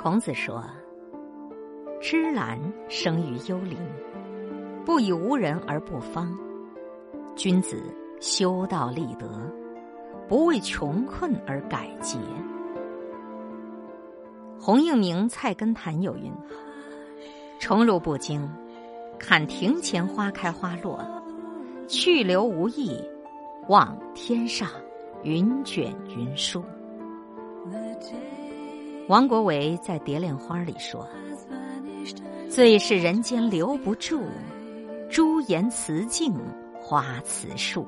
孔子说：“芝兰生于幽林，不以无人而不芳。君子修道立德，不为穷困而改节。”洪应明《菜根谭》有云：“宠辱不惊，看庭前花开花落，去留无意，望天上云卷云舒。”王国维在《蝶恋花》里说：“最是人间留不住，朱颜辞镜花辞树。”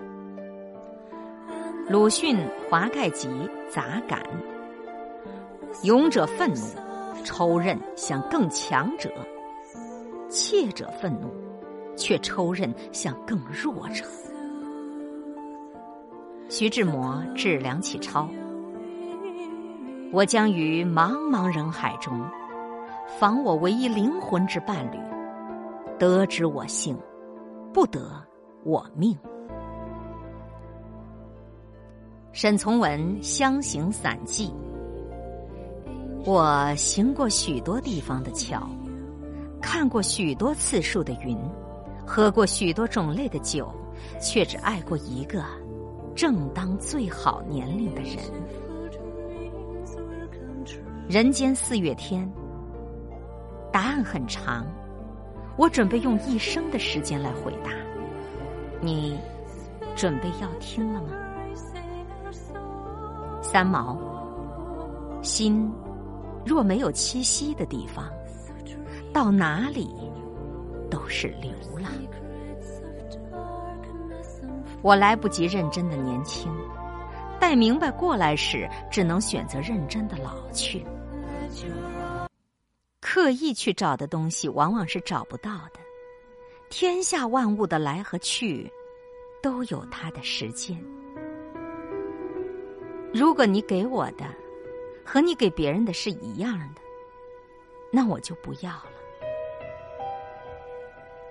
鲁迅《华盖集》杂感：勇者愤怒，抽刃向更强者；怯者愤怒，却抽刃向更弱者。徐志摩致梁启超。我将于茫茫人海中，访我唯一灵魂之伴侣，得之我幸，不得我命。沈从文《湘行散记》：我行过许多地方的桥，看过许多次数的云，喝过许多种类的酒，却只爱过一个正当最好年龄的人。人间四月天，答案很长，我准备用一生的时间来回答。你准备要听了吗？三毛，心若没有栖息的地方，到哪里都是流浪。我来不及认真的年轻，待明白过来时，只能选择认真的老去。刻意去找的东西，往往是找不到的。天下万物的来和去，都有它的时间。如果你给我的和你给别人的是一样的，那我就不要了。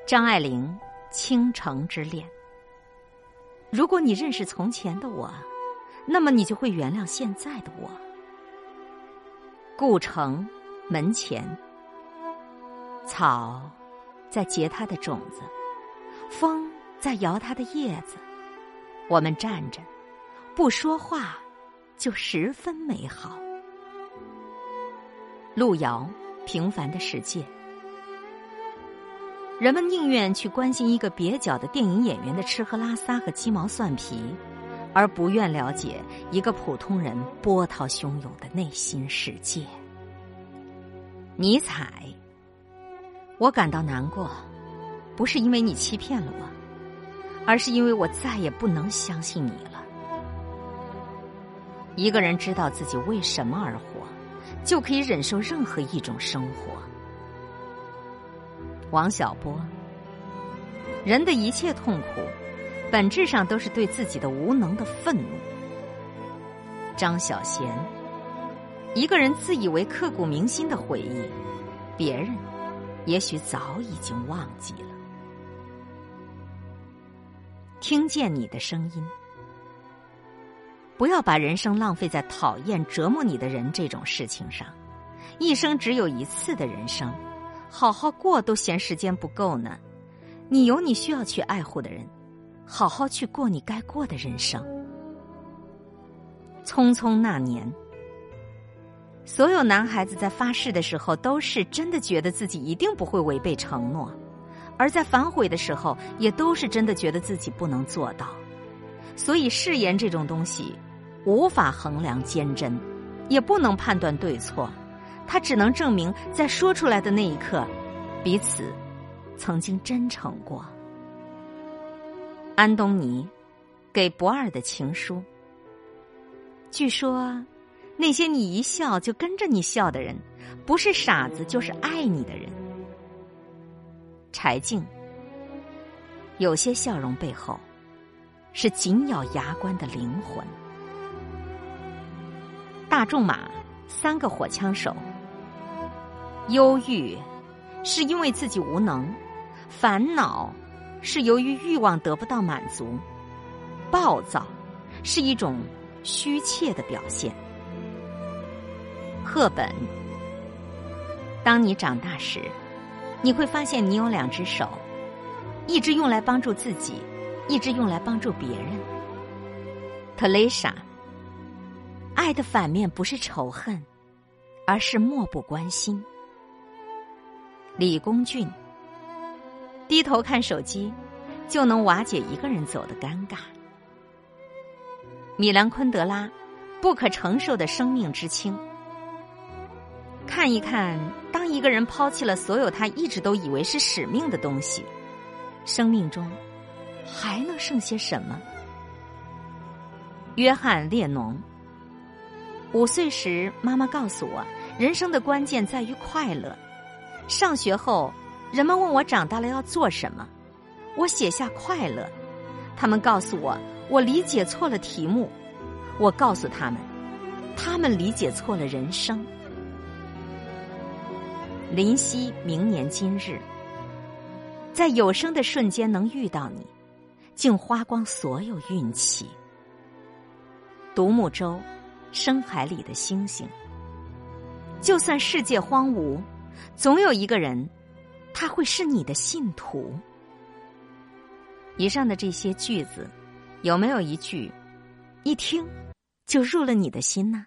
张爱玲《倾城之恋》。如果你认识从前的我，那么你就会原谅现在的我。故城门前，草在结它的种子，风在摇它的叶子。我们站着，不说话，就十分美好。路遥《平凡的世界》，人们宁愿去关心一个蹩脚的电影演员的吃喝拉撒和鸡毛蒜皮，而不愿了解一个普通人波涛汹涌的内心世界。尼采，我感到难过，不是因为你欺骗了我，而是因为我再也不能相信你了。一个人知道自己为什么而活，就可以忍受任何一种生活。王小波，人的一切痛苦，本质上都是对自己的无能的愤怒。张小娴。一个人自以为刻骨铭心的回忆，别人也许早已经忘记了。听见你的声音，不要把人生浪费在讨厌、折磨你的人这种事情上。一生只有一次的人生，好好过都嫌时间不够呢。你有你需要去爱护的人，好好去过你该过的人生。匆匆那年。所有男孩子在发誓的时候，都是真的觉得自己一定不会违背承诺；而在反悔的时候，也都是真的觉得自己不能做到。所以，誓言这种东西，无法衡量坚贞，也不能判断对错，它只能证明在说出来的那一刻，彼此曾经真诚过。安东尼给不二的情书，据说。那些你一笑就跟着你笑的人，不是傻子就是爱你的人。柴静，有些笑容背后，是紧咬牙关的灵魂。大仲马，三个火枪手。忧郁，是因为自己无能；烦恼，是由于欲望得不到满足；暴躁，是一种虚怯的表现。赫本，当你长大时，你会发现你有两只手，一只用来帮助自己，一只用来帮助别人。特蕾莎，爱的反面不是仇恨，而是漠不关心。李公俊，低头看手机，就能瓦解一个人走的尴尬。米兰昆德拉，不可承受的生命之轻。看一看，当一个人抛弃了所有他一直都以为是使命的东西，生命中还能剩些什么？约翰列侬。五岁时，妈妈告诉我，人生的关键在于快乐。上学后，人们问我长大了要做什么，我写下快乐。他们告诉我，我理解错了题目。我告诉他们，他们理解错了人生。林夕，明年今日，在有生的瞬间能遇到你，竟花光所有运气。独木舟，深海里的星星。就算世界荒芜，总有一个人，他会是你的信徒。以上的这些句子，有没有一句，一听就入了你的心呢？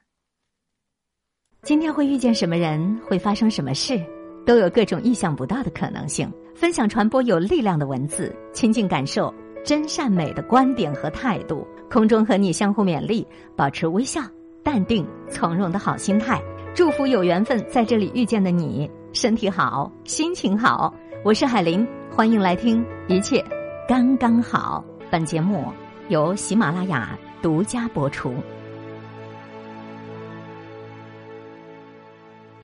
今天会遇见什么人，会发生什么事，都有各种意想不到的可能性。分享传播有力量的文字，亲近感受真善美的观点和态度。空中和你相互勉励，保持微笑、淡定、从容的好心态。祝福有缘分在这里遇见的你，身体好，心情好。我是海林，欢迎来听一切刚刚好。本节目由喜马拉雅独家播出。